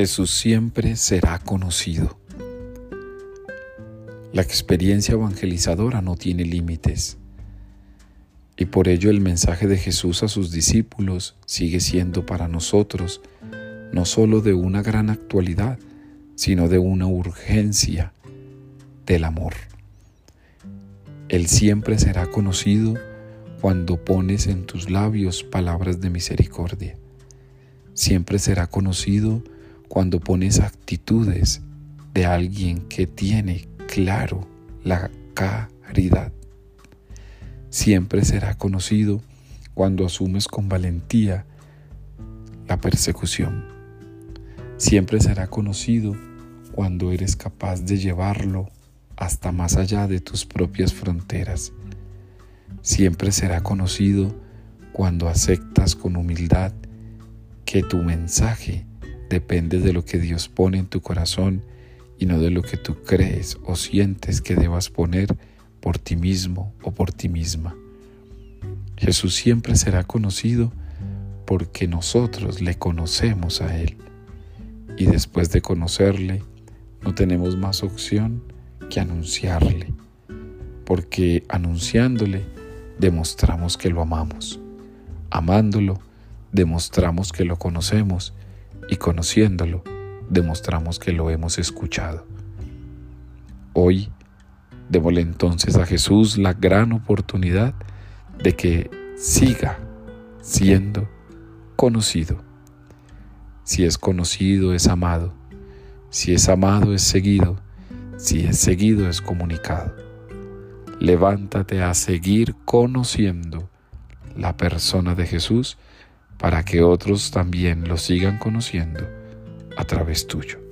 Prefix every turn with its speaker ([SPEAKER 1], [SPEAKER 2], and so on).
[SPEAKER 1] Jesús siempre será conocido. La experiencia evangelizadora no tiene límites y por ello el mensaje de Jesús a sus discípulos sigue siendo para nosotros no sólo de una gran actualidad, sino de una urgencia del amor. Él siempre será conocido cuando pones en tus labios palabras de misericordia. Siempre será conocido cuando pones actitudes de alguien que tiene claro la caridad. Siempre será conocido cuando asumes con valentía la persecución. Siempre será conocido cuando eres capaz de llevarlo hasta más allá de tus propias fronteras. Siempre será conocido cuando aceptas con humildad que tu mensaje depende de lo que Dios pone en tu corazón y no de lo que tú crees o sientes que debas poner por ti mismo o por ti misma. Jesús siempre será conocido porque nosotros le conocemos a Él y después de conocerle no tenemos más opción que anunciarle, porque anunciándole demostramos que lo amamos, amándolo demostramos que lo conocemos y conociéndolo, demostramos que lo hemos escuchado. Hoy, démosle entonces a Jesús la gran oportunidad de que siga siendo conocido. Si es conocido, es amado. Si es amado, es seguido. Si es seguido, es comunicado. Levántate a seguir conociendo la persona de Jesús para que otros también lo sigan conociendo a través tuyo.